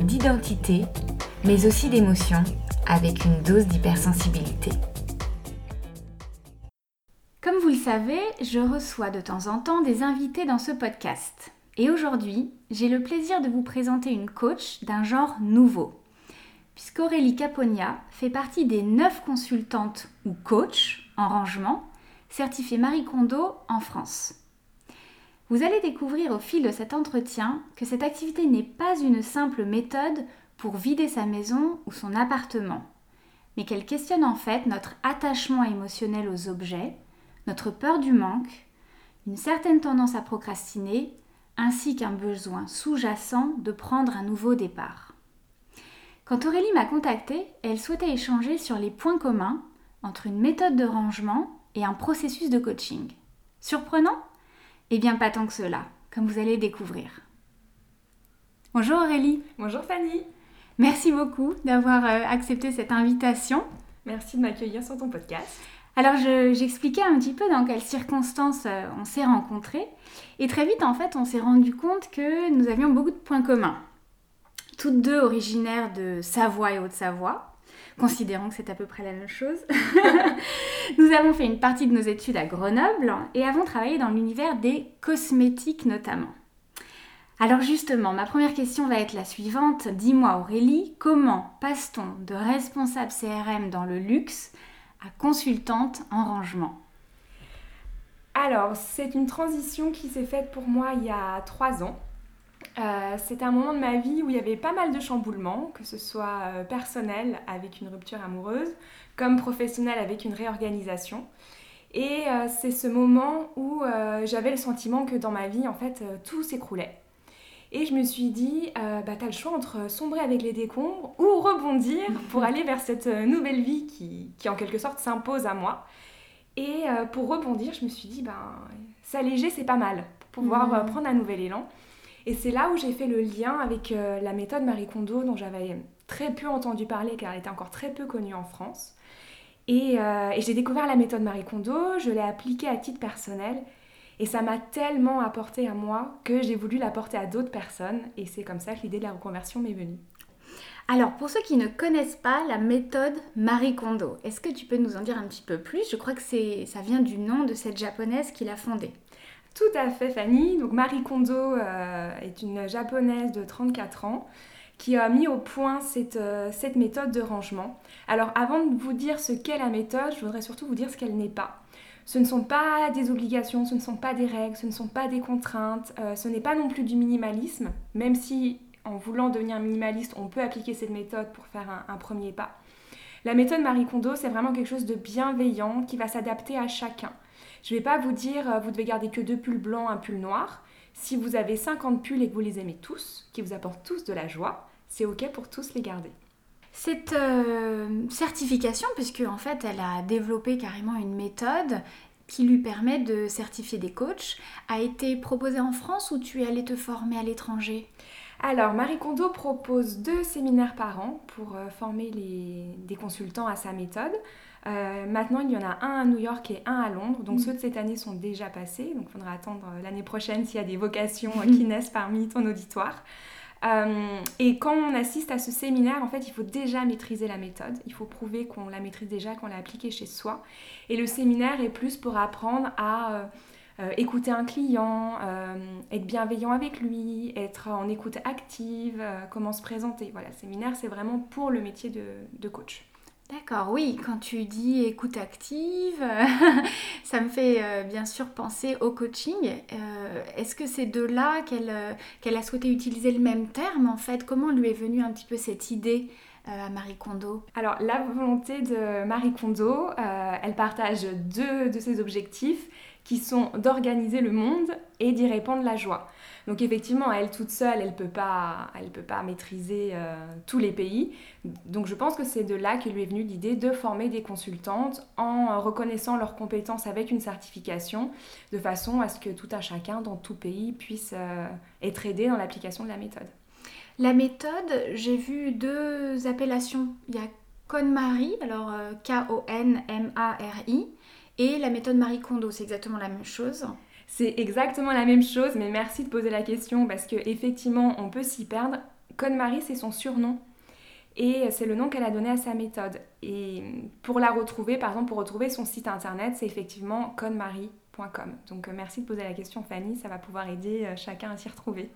d'identité, mais aussi d'émotion, avec une dose d'hypersensibilité. Comme vous le savez, je reçois de temps en temps des invités dans ce podcast. Et aujourd'hui, j'ai le plaisir de vous présenter une coach d'un genre nouveau. Puisqu'Aurélie Caponia fait partie des 9 consultantes ou coachs en rangement certifiées Marie Kondo en France. Vous allez découvrir au fil de cet entretien que cette activité n'est pas une simple méthode pour vider sa maison ou son appartement, mais qu'elle questionne en fait notre attachement émotionnel aux objets, notre peur du manque, une certaine tendance à procrastiner, ainsi qu'un besoin sous-jacent de prendre un nouveau départ. Quand Aurélie m'a contactée, elle souhaitait échanger sur les points communs entre une méthode de rangement et un processus de coaching. Surprenant? Eh bien, pas tant que cela, comme vous allez découvrir. Bonjour Aurélie. Bonjour Fanny. Merci beaucoup d'avoir euh, accepté cette invitation. Merci de m'accueillir sur ton podcast. Alors, j'expliquais un petit peu dans quelles circonstances euh, on s'est rencontrés. Et très vite, en fait, on s'est rendu compte que nous avions beaucoup de points communs. Toutes deux originaires de Savoie et Haute-Savoie considérant que c'est à peu près la même chose. nous avons fait une partie de nos études à Grenoble et avons travaillé dans l'univers des cosmétiques notamment. Alors justement, ma première question va être la suivante. Dis-moi Aurélie, comment passe-t-on de responsable CRM dans le luxe à consultante en rangement? Alors, c'est une transition qui s'est faite pour moi il y a trois ans. Euh, c'était un moment de ma vie où il y avait pas mal de chamboulements, que ce soit euh, personnel avec une rupture amoureuse, comme professionnel avec une réorganisation. Et euh, c'est ce moment où j'avais le sentiment que dans ma vie, en fait, tout s'écroulait. Et je me suis dit, bah, tu as le choix entre sombrer avec les décombres ou rebondir pour aller vers cette nouvelle vie qui, qui en quelque sorte s'impose à moi. Et pour rebondir, je me suis dit, ben, s'alléger, c'est pas mal, pour pouvoir mmh. prendre un nouvel élan. Et c'est là où j'ai fait le lien avec euh, la méthode Marie Kondo dont j'avais très peu entendu parler car elle était encore très peu connue en France. Euh, et, j'ai découvert la méthode Marie Kondo, je l'ai appliquée à titre personnel et ça m'a tellement apporté à moi que j'ai voulu l'apporter à d'autres personnes et c'est comme ça que l'idée de la reconversion m'est venue. Alors, pour ceux qui ne connaissent pas la méthode Marie Kondo, est-ce que tu peux nous en dire un petit peu plus? Je crois que ça vient du nom de cette japonaise qui l'a fondée. Tout à fait, Fanny. Donc Marie Kondo euh, est une japonaise de 34 ans qui a mis au point cette, euh, cette méthode de rangement. Alors avant de vous dire ce qu'est la méthode, je voudrais surtout vous dire ce qu'elle n'est pas. Ce ne sont pas des obligations, ce ne sont pas des règles, ce ne sont pas des contraintes, euh, ce n'est pas non plus du minimalisme, même si en voulant devenir minimaliste, on peut appliquer cette méthode pour faire un premier pas. La méthode Marie Kondo, c'est vraiment quelque chose de bienveillant qui va s'adapter à chacun. Je ne vais pas vous dire, euh, vous devez garder que deux pulls blancs, un pull noir. Si vous avez 50 pulls et que vous les aimez tous, qui vous apportent tous de la joie, c'est ok pour tous les garder. Cette euh, certification, puisque en fait elle a développé carrément une méthode qui lui permet de certifier des coachs, a été proposée en France ou tu es allée te former à l'étranger? Alors, Marie Kondo propose deux séminaires par an pour euh, former des consultants à sa méthode. Euh, maintenant, il y en a un à New York et un à Londres. Donc, mm. ceux de cette année sont déjà passés. Donc, il faudra attendre euh, l'année prochaine s'il y a des vocations euh, qui naissent parmi ton auditoire. et quand on assiste à ce séminaire, en fait, il faut déjà maîtriser la méthode. Il faut prouver qu'on la maîtrise déjà, qu'on l'a appliquée chez soi. Et le séminaire est plus pour apprendre à écouter un client, être bienveillant avec lui, être en écoute active, comment se présenter. Voilà, le séminaire, c'est vraiment pour le métier de coach. D'accord, oui, quand tu dis écoute active, ça me fait euh, bien sûr penser au coaching. Euh, est-ce que c'est de là euh, qu'elle a souhaité utiliser le même terme en fait? Comment lui est venue un petit peu cette idée à Marie Kondo? Alors la volonté de Marie Kondo, elle partage deux de ses objectifs qui sont d'organiser le monde et d'y répandre la joie. Donc effectivement, elle toute seule, elle ne peut pas, peut pas maîtriser euh, tous les pays. Donc je pense que c'est de là que lui est venue l'idée de former des consultantes en reconnaissant leurs compétences avec une certification, de façon à ce que tout un chacun dans tout pays puisse euh, être aidé dans l'application de la méthode. La méthode, j'ai vu deux appellations. Il y a KonMari, alors euh, K-O-N-M-A-R-I, et la méthode Marie Kondo, c'est exactement la même chose. C'est exactement la même chose, mais merci de poser la question parce que effectivement, on peut s'y perdre. Conne-Marie, c'est son surnom et c'est le nom qu'elle a donné à sa méthode. Et pour la retrouver, par exemple, pour retrouver son site internet, c'est effectivement conmarie.com. Donc euh, merci de poser la question, Fanny, ça va pouvoir aider euh, chacun à s'y retrouver.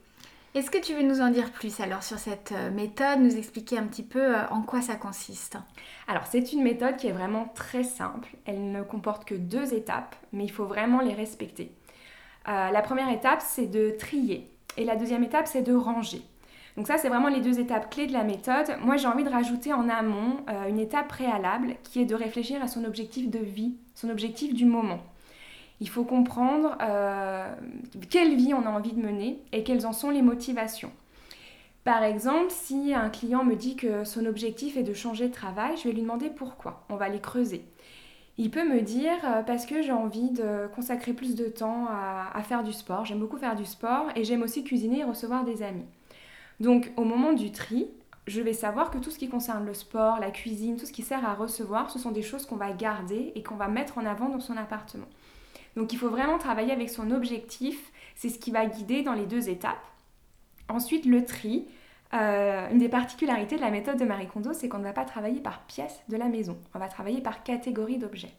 Est-ce que tu veux nous en dire plus alors sur cette euh, méthode, nous expliquer un petit peu en quoi ça consiste? Alors c'est une méthode qui est vraiment très simple, elle ne comporte que deux étapes, mais il faut vraiment les respecter. Euh, la première étape, c'est de trier. Et la deuxième étape, c'est de ranger. Donc ça, c'est vraiment les deux étapes clés de la méthode. Moi, j'ai envie de rajouter en amont euh, une étape préalable qui est de réfléchir à son objectif de vie, son objectif du moment. Il faut comprendre euh, quelle vie on a envie de mener et quelles en sont les motivations. Par exemple, si un client me dit que son objectif est de changer de travail, je vais lui demander pourquoi. On va les creuser. Il peut me dire euh, parce que j'ai envie de consacrer plus de temps à, faire du sport. J'aime beaucoup faire du sport et j'aime aussi cuisiner et recevoir des amis. Donc au moment du tri, je vais savoir que tout ce qui concerne le sport, la cuisine, tout ce qui sert à recevoir, ce sont des choses qu'on va garder et qu'on va mettre en avant dans son appartement. Donc il faut vraiment travailler avec son objectif, c'est ce qui va guider dans les deux étapes. Ensuite, le tri, euh, une des particularités de la méthode de Marie Kondo, c'est qu'on ne va pas travailler par pièce de la maison, on va travailler par catégorie d'objets.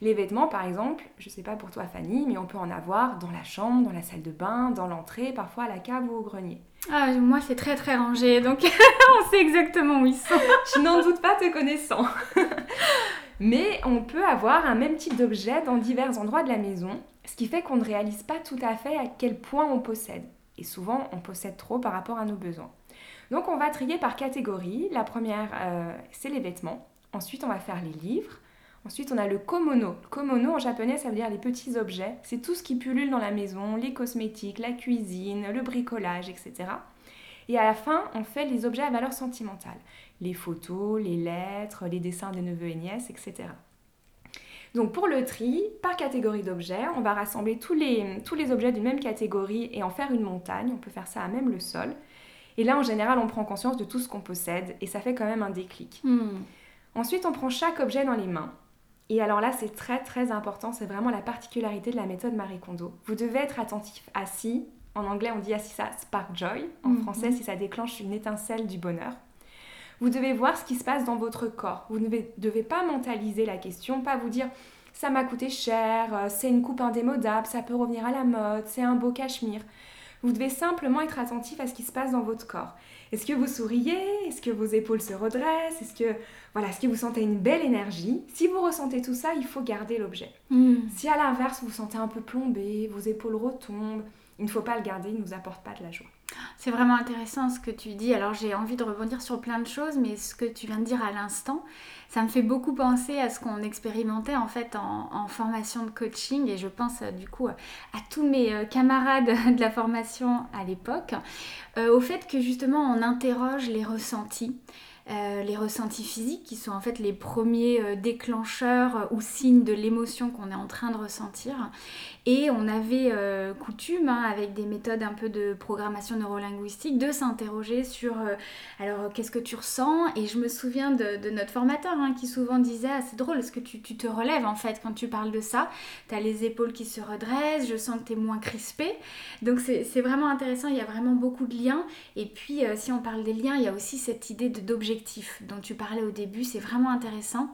Les vêtements, par exemple, je ne sais pas pour toi Fanny, mais on peut en avoir dans la chambre, dans la salle de bain, dans l'entrée, parfois à la cave ou au grenier. Ah, moi c'est très très rangé, donc on sait exactement où ils sont. je n'en doute pas te connaissant. mais on peut avoir un même type d'objet dans divers endroits de la maison, ce qui fait qu'on ne réalise pas tout à fait à quel point on possède. Et souvent, on possède trop par rapport à nos besoins. Donc, on va trier par catégorie. La première, euh, c'est les vêtements. Ensuite, on va faire les livres. Ensuite, on a le komono. Komono, en japonais, ça veut dire les petits objets. C'est tout ce qui pullule dans la maison, les cosmétiques, la cuisine, le bricolage, etc. Et à la fin, on fait les objets à valeur sentimentale. Les photos, les lettres, les dessins des neveux et nièces, etc. Donc pour le tri, par catégorie d'objets, on va rassembler tous les, tous les objets d'une même catégorie et en faire une montagne. On peut faire ça à même le sol. Et là, en général, on prend conscience de tout ce qu'on possède et ça fait quand même un déclic. Hmm. Ensuite, on prend chaque objet dans les mains. Et alors là, c'est très très important, c'est vraiment la particularité de la méthode Marie Kondo. Vous devez être attentif à si, en anglais on dit à si ça spark joy, en hmm. français si ça déclenche une étincelle du bonheur. Vous devez voir ce qui se passe dans votre corps. Vous ne devez pas mentaliser la question, pas vous dire ça m'a coûté cher, euh, c'est une coupe indémodable, ça peut revenir à la mode, c'est un beau cachemire. Vous devez simplement être attentif à ce qui se passe dans votre corps. Est-ce que vous souriez? Est-ce que vos épaules se redressent? Est-ce que voilà, est-ce que vous sentez une belle énergie? Si vous ressentez tout ça, il faut garder l'objet. Hmm. Si à l'inverse, vous vous sentez un peu plombé, vos épaules retombent, il ne faut pas le garder, il ne nous apporte pas de la joie. C'est vraiment intéressant ce que tu dis. Alors j'ai envie de rebondir sur plein de choses, mais ce que tu viens de dire à l'instant, ça me fait beaucoup penser à ce qu'on expérimentait en fait en, formation de coaching et je pense euh, du coup à tous mes euh, camarades de la formation à l'époque, euh, au fait que justement on interroge les ressentis. Euh, les ressentis physiques qui sont en fait les premiers euh, déclencheurs euh, ou signes de l'émotion qu'on est en train de ressentir. Et on avait coutume, hein, avec des méthodes un peu de programmation neurolinguistique, de s'interroger sur alors qu'est-ce que tu ressens? Et je me souviens de, notre formateur hein, qui souvent disait ah, c'est drôle, est-ce que tu, te relèves en fait quand tu parles de ça? Tu as les épaules qui se redressent, je sens que tu es moins crispé. Donc c'est vraiment intéressant, il y a vraiment beaucoup de liens. Et puis si on parle des liens, il y a aussi cette idée d'objectif dont tu parlais au début, c'est vraiment intéressant.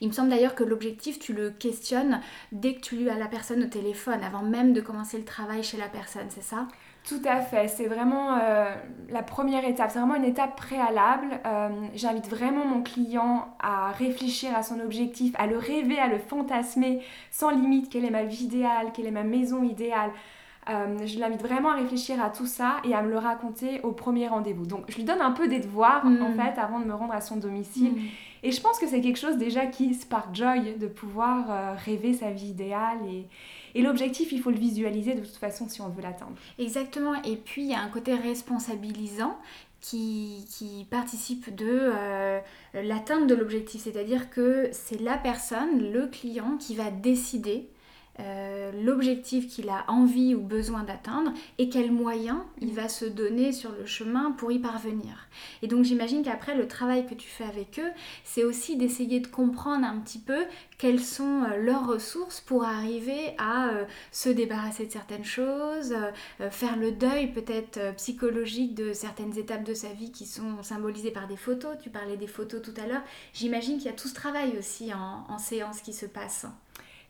Il me semble d'ailleurs que l'objectif, tu le questionnes dès que tu as la personne au téléphone, avant même de commencer le travail chez la personne, c'est ça? Tout à fait, c'est vraiment euh, la première étape, c'est vraiment une étape préalable. Euh, j'invite vraiment mon client à réfléchir à son objectif, à le rêver, à le fantasmer sans limite, quelle est ma vie idéale, quelle est ma maison idéale, Euh, je l'invite vraiment à réfléchir à tout ça et à me le raconter au premier rendez-vous. Donc je lui donne un peu des devoirs Mm. en fait avant de me rendre à son domicile. Mm. Et je pense que c'est quelque chose déjà qui spark joy de pouvoir euh, rêver sa vie idéale. Et, et l'objectif, il faut le visualiser de toute façon si on veut l'atteindre. Exactement. Et puis, il y a un côté responsabilisant qui, qui participe de euh, l'atteinte de l'objectif. C'est-à-dire que c'est la personne, le client, qui va décider euh, l'objectif qu'il a envie ou besoin d'atteindre et quels moyens il va se donner sur le chemin pour y parvenir. Et donc j'imagine qu'après le travail que tu fais avec eux, c'est aussi d'essayer de comprendre un petit peu quelles sont euh, leurs ressources pour arriver à euh, se débarrasser de certaines choses, euh, faire le deuil peut-être psychologique de certaines étapes de sa vie qui sont symbolisées par des photos. Tu parlais des photos tout à l'heure. J'imagine qu'il y a tout ce travail aussi en, en séance qui se passe.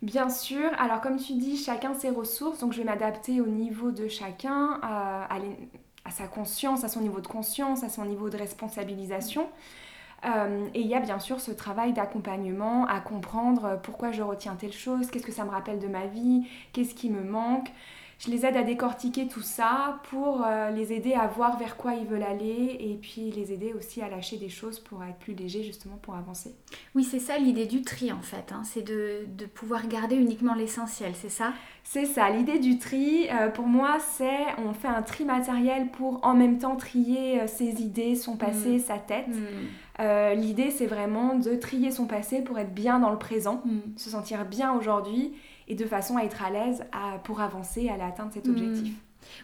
Bien sûr, alors comme tu dis, chacun ses ressources, donc je vais m'adapter au niveau de chacun, à, sa conscience, à son niveau de conscience, à son niveau de responsabilisation. Euh, et il y a bien sûr ce travail d'accompagnement, à comprendre pourquoi je retiens telle chose, qu'est-ce que ça me rappelle de ma vie, qu'est-ce qui me manque. Je les aide à décortiquer tout ça pour euh, les aider à voir vers quoi ils veulent aller et puis les aider aussi à lâcher des choses pour être plus léger justement pour avancer. Oui, c'est ça l'idée du tri en fait. hein. C'est de, de pouvoir garder uniquement l'essentiel, c'est ça? C'est ça, l'idée du tri, euh, pour moi, c'est on fait un tri matériel pour en même temps trier euh, ses idées, son passé, Mm. sa tête. Mm. Euh, l'idée, c'est vraiment de trier son passé pour être bien dans le présent, Mm. se sentir bien aujourd'hui et de façon à être à l'aise à- pour avancer aller atteindre cet Mm. objectif.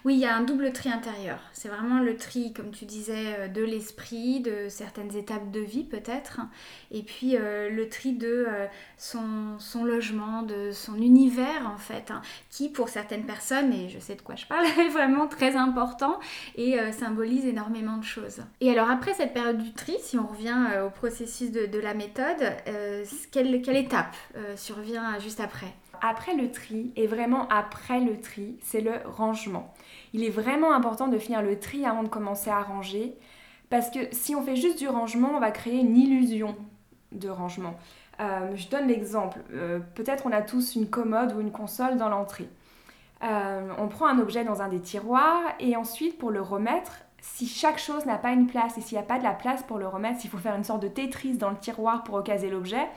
Oui, il y a un double tri intérieur. C'est vraiment le tri, comme tu disais, euh, de l'esprit, de certaines étapes de vie peut-être, et puis euh, le tri de euh, son, son logement, de son univers en fait, hein, qui pour certaines personnes, et je sais de quoi je parle, est vraiment très important et euh, symbolise énormément de choses. Et alors après cette période du tri, si on revient au processus de, de la méthode, quelle, quelle étape survient juste après? Après le tri, et vraiment après le tri, c'est le rangement. Il est vraiment important de finir le tri avant de commencer à ranger, parce que si on fait juste du rangement, on va créer une illusion de rangement. Euh, je donne l'exemple. Euh, Peut-être on a tous une commode ou une console dans l'entrée. Euh, on prend un objet dans un des tiroirs et ensuite pour le remettre, si chaque chose n'a pas une place et s'il n'y a pas de la place pour le remettre, s'il faut faire une sorte de Tetris dans le tiroir pour recaser l'objet,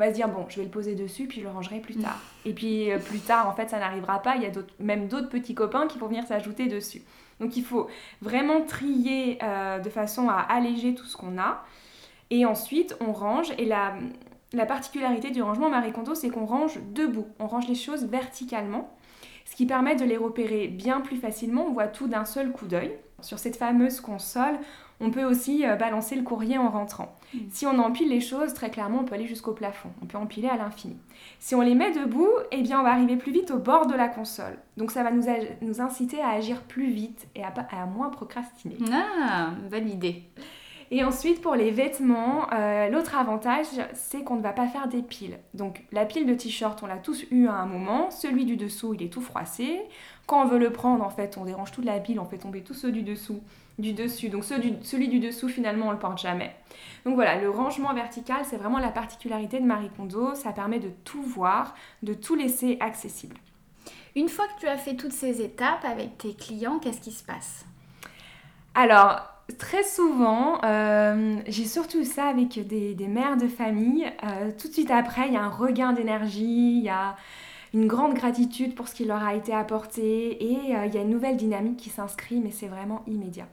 on va se dire bon, je vais le poser dessus puis je le rangerai plus tard. Et puis euh, plus tard, en fait, ça n'arrivera pas. Il y a même d'autres petits copains qui vont venir s'ajouter dessus. Donc il faut vraiment trier euh, de façon à alléger tout ce qu'on a. Et ensuite, on range. Et la, la particularité du rangement Marie Kondo, c'est qu'on range debout. On range les choses verticalement, ce qui permet de les repérer bien plus facilement. On voit tout d'un seul coup d'œil. Sur cette fameuse console, on peut aussi euh, balancer le courrier en rentrant. Mm. Si on empile les choses, très clairement, on peut aller jusqu'au plafond. On peut empiler à l'infini. Si on les met debout, eh bien, on va arriver plus vite au bord de la console. Donc, ça va nous, inciter à agir plus vite et à, à moins procrastiner. Ah, bonne idée. Et ensuite, pour les vêtements, euh, l'autre avantage, c'est qu'on ne va pas faire des piles. Donc, la pile de t-shirt, on l'a tous eu à un moment. Celui du dessous, il est tout froissé. Quand on veut le prendre, en fait, on dérange toute la pile, on fait tomber tous ceux du dessous, du dessus. Donc, ceux du- celui du dessous, finalement, on le porte jamais. Donc voilà, le rangement vertical, c'est vraiment la particularité de Marie Kondo. Ça permet de tout voir, de tout laisser accessible. Une fois que tu as fait toutes ces étapes avec tes clients, qu'est-ce qui se passe? Alors, très souvent, euh, j'ai surtout ça avec des, des mères de famille. Euh, tout de suite après, il y a un regain d'énergie, il y a une grande gratitude pour ce qui leur a été apporté et euh, il y a une nouvelle dynamique qui s'inscrit, mais c'est vraiment immédiat.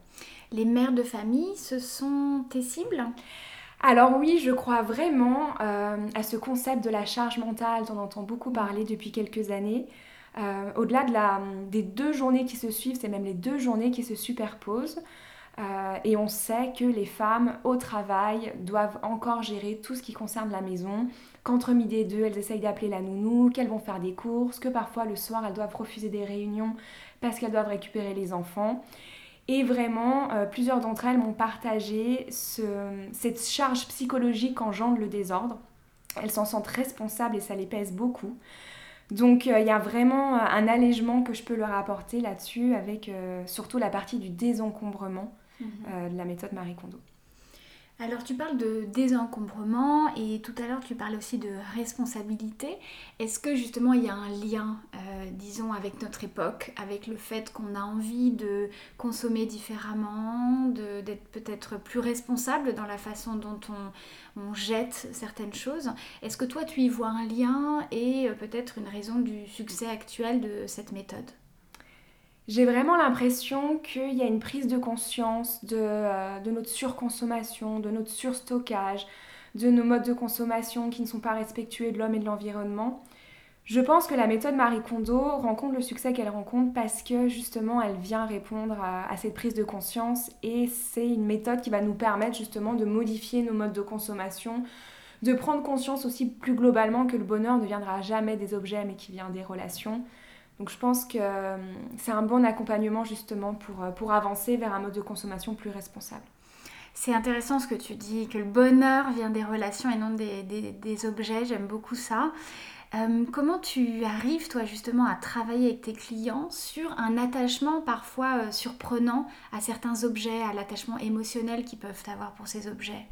Les mères de famille, ce sont tes cibles? Alors oui, je crois vraiment à ce concept de la charge mentale dont on entend beaucoup parler depuis quelques années. Au-delà de des deux journées qui se suivent, c'est même les deux journées qui se superposent. Euh, et on sait que les femmes au travail doivent encore gérer tout ce qui concerne la maison, qu'entre midi et deux, elles essayent d'appeler la nounou, qu'elles vont faire des courses, que parfois le soir, elles doivent refuser des réunions parce qu'elles doivent récupérer les enfants. Et vraiment, euh, plusieurs d'entre elles m'ont partagé ce- cette charge psychologique qu'engendre le désordre. Elles s'en sentent responsables et ça les pèse beaucoup. Donc euh, il y a vraiment un allègement que je peux leur apporter là-dessus avec surtout la partie du désencombrement euh, de la méthode Marie Kondo. Alors tu parles de désencombrement et tout à l'heure tu parlais aussi de responsabilité. Est-ce que justement il y a un lien, euh, disons, avec notre époque, avec le fait qu'on a envie de consommer différemment, d'être peut-être plus responsable dans la façon dont on, on jette certaines choses? Est-ce que toi tu y vois un lien et euh, peut-être une raison du succès actuel de cette méthode? J'ai vraiment l'impression qu'il y a une prise de conscience euh, de, notre surconsommation, de notre surstockage, de nos modes de consommation qui ne sont pas respectueux de l'homme et de l'environnement. Je pense que la méthode Marie Kondo rencontre le succès qu'elle rencontre parce que justement elle vient répondre à, cette prise de conscience et c'est une méthode qui va nous permettre justement de modifier nos modes de consommation, de prendre conscience aussi plus globalement que le bonheur ne viendra jamais des objets mais qui vient des relations. Donc je pense que euh, c'est un bon accompagnement justement pour, euh, pour avancer vers un mode de consommation plus responsable. C'est intéressant ce que tu dis, que le bonheur vient des relations et non des, des, objets, j'aime beaucoup ça. Euh, comment tu arrives, toi, justement, à travailler avec tes clients sur un attachement parfois surprenant à certains objets, à l'attachement émotionnel qu'ils peuvent avoir pour ces objets?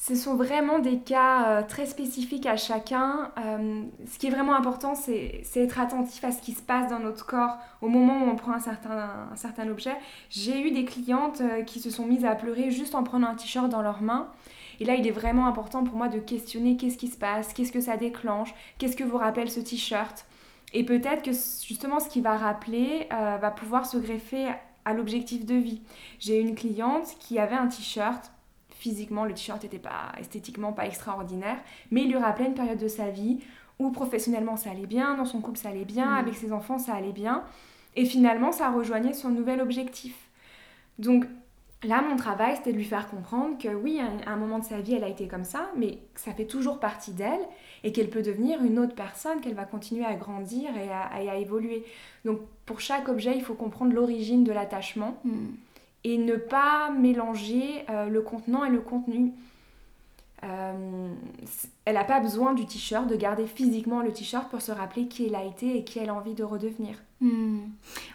Ce sont vraiment des cas euh, très spécifiques à chacun. Euh, ce qui est vraiment important, c'est être attentif à ce qui se passe dans notre corps au moment où on prend un certain, un certain objet. J'ai eu des clientes euh, qui se sont mises à pleurer juste en prenant un t-shirt dans leurs mains. Et là, il est vraiment important pour moi de questionner qu'est-ce qui se passe, qu'est-ce que ça déclenche, qu'est-ce que vous rappelle ce t-shirt. Et peut-être que justement ce qui va rappeler va pouvoir se greffer à l'objectif de vie. J'ai une cliente qui avait un t-shirt physiquement, le t-shirt n'était pas esthétiquement pas extraordinaire, mais il lui rappelait une période de sa vie où professionnellement ça allait bien, dans son couple ça allait bien, mm. avec ses enfants ça allait bien, et finalement ça rejoignait son nouvel objectif. Donc là, mon travail, c'était de lui faire comprendre que oui, à un moment de sa vie, elle a été comme ça, mais que ça fait toujours partie d'elle et qu'elle peut devenir une autre personne, qu'elle va continuer à grandir et à, évoluer. Donc pour chaque objet, il faut comprendre l'origine de l'attachement. Mm et ne pas mélanger euh, le contenant et le contenu. Euh, elle n'a pas besoin du t-shirt, de garder physiquement le t-shirt pour se rappeler qui elle a été et qui elle a envie de redevenir. Hmm.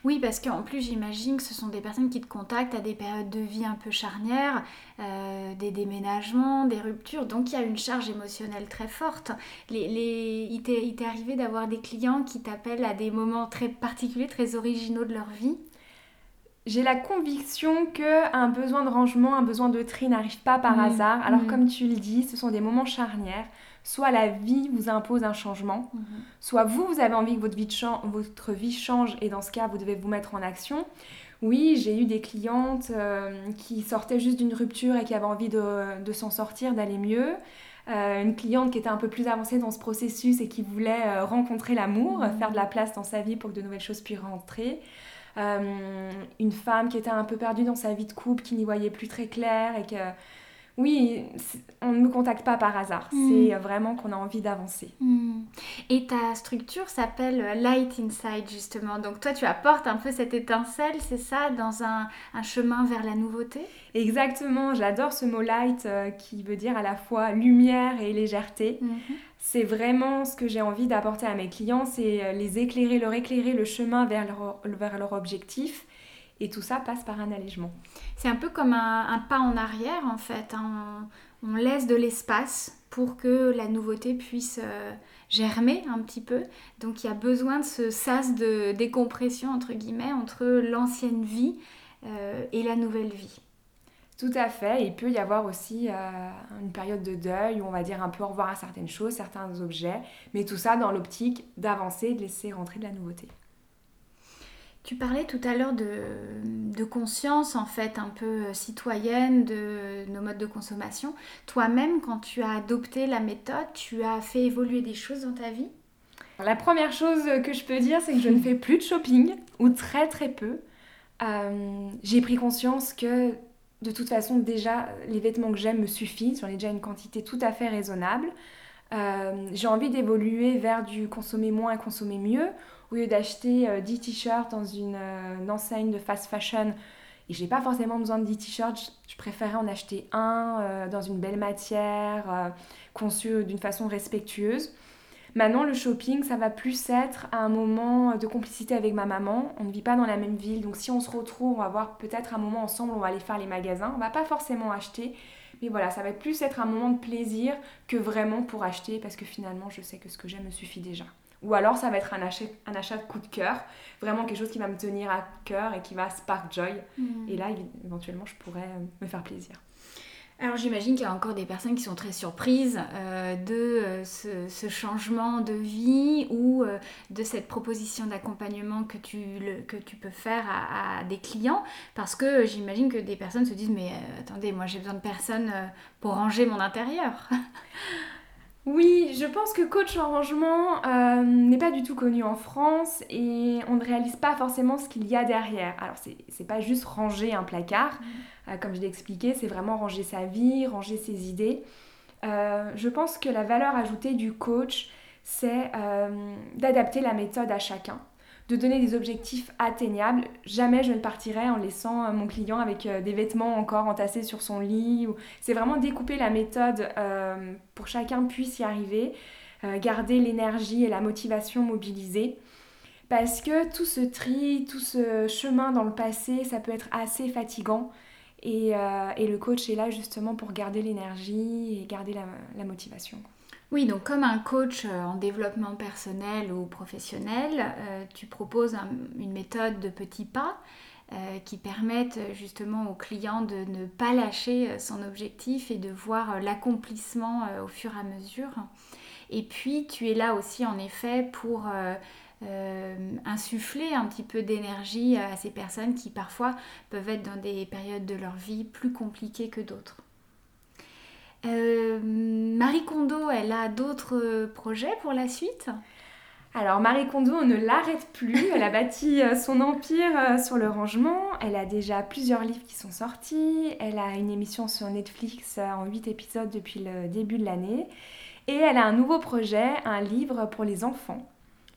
Oui, parce qu'en plus, j'imagine que ce sont des personnes qui te contactent à des périodes de vie un peu charnières, euh, des déménagements, des ruptures, donc il y a une charge émotionnelle très forte. Les, les... Il t'est arrivé d'avoir des clients qui t'appellent à des moments très particuliers, très originaux de leur vie? J'ai la conviction que un besoin de rangement, un besoin de tri n'arrive pas par mmh. hasard. Alors mmh. comme tu le dis, ce sont des moments charnières. Soit la vie vous impose un changement, mmh. soit vous, vous avez envie que votre vie, votre vie change et dans ce cas, vous devez vous mettre en action. Oui, j'ai eu des clientes euh, qui sortaient juste d'une rupture et qui avaient envie de, s'en sortir, d'aller mieux. Euh, une cliente qui était un peu plus avancée dans ce processus et qui voulait euh, rencontrer l'amour, faire de la place dans sa vie pour que de nouvelles choses puissent rentrer. Euh, une femme qui était un peu perdue dans sa vie de couple, qui n'y voyait plus très clair et que oui, on ne me contacte pas par hasard. Hmm. C'est vraiment qu'on a envie d'avancer. Hmm. Et ta structure s'appelle Light Inside, justement. Donc toi, tu apportes un peu cette étincelle, c'est ça, dans un, chemin vers la nouveauté? Exactement. J'adore ce mot light euh, qui veut dire à la fois lumière et légèreté. Mhm c'est vraiment ce que j'ai envie d'apporter à mes clients, c'est euh, les éclairer, leur éclairer le chemin vers leur, vers leur objectif. Et tout ça passe par un allègement. C'est un peu comme un, pas en arrière en fait. Hein. On, laisse de l'espace pour que la nouveauté puisse euh, germer un petit peu. Donc il y a besoin de ce sas de décompression entre guillemets entre l'ancienne vie euh, et la nouvelle vie. Tout à fait. Il peut y avoir aussi euh, une période de deuil où on va dire un peu au revoir à certaines choses, certains objets, mais tout ça dans l'optique d'avancer et de laisser rentrer de la nouveauté. Tu parlais tout à l'heure de, conscience en fait un peu euh, citoyenne de nos modes de consommation. Toi-même, quand tu as adopté la méthode, tu as fait évoluer des choses dans ta vie? La première chose que je peux dire, c'est que je ne fais plus de shopping, ou très très peu. Euh, j'ai pris conscience que de toute façon, déjà, les vêtements que j'aime me suffisent. J'en ai déjà une quantité tout à fait raisonnable. Euh, j'ai envie d'évoluer vers du consommer moins consommer mieux. Au lieu d'acheter 10 euh, t-shirts dans euh, une, enseigne de fast fashion, et j'ai pas forcément besoin de 10 t-shirts, je, préférais en acheter un dans une belle matière, conçu d'une façon respectueuse. Maintenant, le shopping, ça va plus être un moment de complicité avec ma maman. On ne vit pas dans la même ville, donc si on se retrouve, on va avoir peut-être un moment ensemble, on va aller faire les magasins. On va pas forcément acheter, mais voilà, ça va plus être un moment de plaisir que vraiment pour acheter, parce que finalement, je sais que ce que j'aime me suffit déjà. Ou alors ça va être un achat, un achat de coup de cœur, vraiment quelque chose qui va me tenir à cœur et qui va spark joy. Mm. Et là, éventuellement, je pourrais euh, me faire plaisir. Alors j'imagine qu'il y a encore des personnes qui sont très surprises euh, de euh, ce, changement de vie ou euh, de cette proposition d'accompagnement que, tu que tu peux faire à, des clients parce que j'imagine que des personnes se disent mais attendez moi j'ai besoin de personne pour ranger mon intérieur. Oui, je pense que coach en rangement n'est pas du tout connu en France et on ne réalise pas forcément ce qu'il y a derrière. Alors, c'est pas juste ranger un placard. Mmh. Euh, comme je l'ai expliqué, c'est vraiment ranger sa vie, ranger ses idées. Euh, je pense que la valeur ajoutée du coach, c'est euh, d'adapter la méthode à chacun, de donner des objectifs atteignables. Jamais je ne partirai en laissant mon client avec des vêtements encore entassés sur son lit. C'est vraiment découper la méthode pour que chacun puisse y arriver, garder l'énergie et la motivation mobilisée. Parce que tout ce tri, tout ce chemin dans le passé, ça peut être assez fatigant. Euh, et, le coach est là justement pour garder l'énergie et garder la, motivation. Oui, donc comme un coach euh, en développement personnel ou professionnel, euh, tu proposes une méthode de petits pas qui permettent justement au client de ne pas lâcher son objectif et de voir l'accomplissement au fur et à mesure. Et puis tu es là aussi en effet pour euh, insuffler un petit peu d'énergie à ces personnes qui parfois peuvent être dans des périodes de leur vie plus compliquées que d'autres. Euh, Marie Kondo, elle a d'autres projets pour la suite? Alors Marie Kondo, on ne l'arrête plus. Elle a bâti euh, son empire sur le rangement. Elle a déjà plusieurs livres qui sont sortis. Elle a une émission sur Netflix en 8 épisodes depuis le début de l'année. Et elle a un nouveau projet, un livre pour les enfants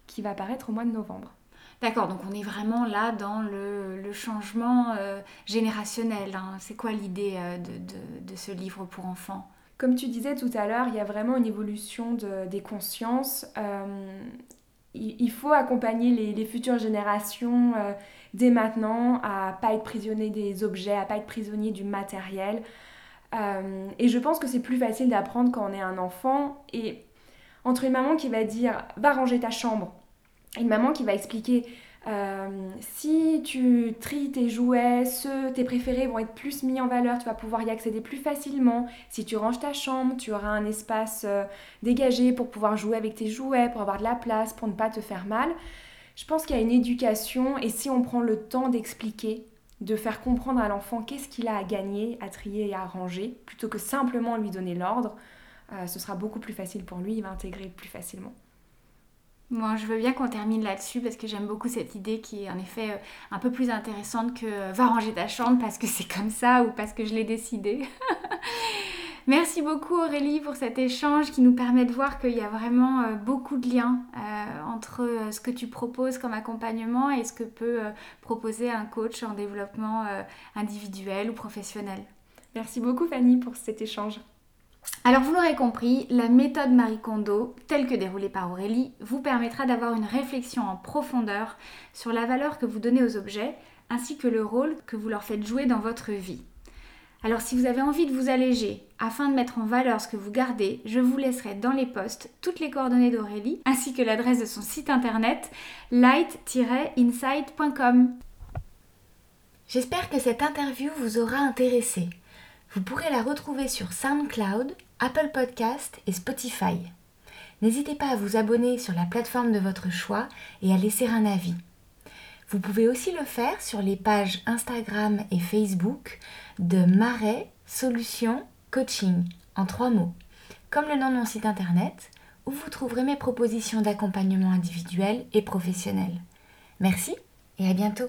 qui va apparaître au mois de novembre. D'accord, donc on est vraiment là dans le, changement euh, générationnel. Hein. C'est quoi l'idée euh, de, ce livre pour enfants? Comme tu disais tout à l'heure, il y a vraiment une évolution des consciences. Euh, il, faut accompagner les, futures générations dès maintenant à pas être prisonnier des objets, à pas être prisonnier du matériel. et je pense que c'est plus facile d'apprendre quand on est un enfant. Et entre une maman qui va dire va ranger ta chambre une maman qui va expliquer euh, si tu tries tes jouets, ceux tes préférés vont être plus mis en valeur, tu vas pouvoir y accéder plus facilement. Si tu ranges ta chambre, tu auras un espace euh, dégagé pour pouvoir jouer avec tes jouets, pour avoir de la place, pour ne pas te faire mal. Je pense qu'il y a une éducation et si on prend le temps d'expliquer, de faire comprendre à l'enfant qu'est-ce qu'il a à gagner, à trier et à ranger, plutôt que simplement lui donner l'ordre, euh, ce sera beaucoup plus facile pour lui, il va intégrer plus facilement. Moi, je veux bien qu'on termine là-dessus parce que j'aime beaucoup cette idée qui est en effet euh, un peu plus intéressante que euh, va ranger ta chambre parce que c'est comme ça ou parce que je l'ai décidé. Merci beaucoup Aurélie pour cet échange qui nous permet de voir qu'il y a vraiment beaucoup de liens entre ce que tu proposes comme accompagnement et ce que peut proposer un coach en développement individuel ou professionnel. Merci beaucoup Fanny pour cet échange. Alors vous l'aurez compris, la méthode Marie Kondo, telle que déroulée par Aurélie, vous permettra d'avoir une réflexion en profondeur sur la valeur que vous donnez aux objets, ainsi que le rôle que vous leur faites jouer dans votre vie. Alors si vous avez envie de vous alléger afin de mettre en valeur ce que vous gardez, je vous laisserai dans les posts toutes les coordonnées d'Aurélie ainsi que l'adresse de son site internet light-inside.com. J'espère que cette interview vous aura intéressé. Vous pourrez la retrouver sur SoundCloud, Apple Podcast et Spotify. N'hésitez pas à vous abonner sur la plateforme de votre choix et à laisser un avis. Vous pouvez aussi le faire sur les pages Instagram et Facebook de Marais Solutions Coaching en trois mots, comme le nom de mon site internet, où vous trouverez mes propositions d'accompagnement individuel et professionnel. Merci et à bientôt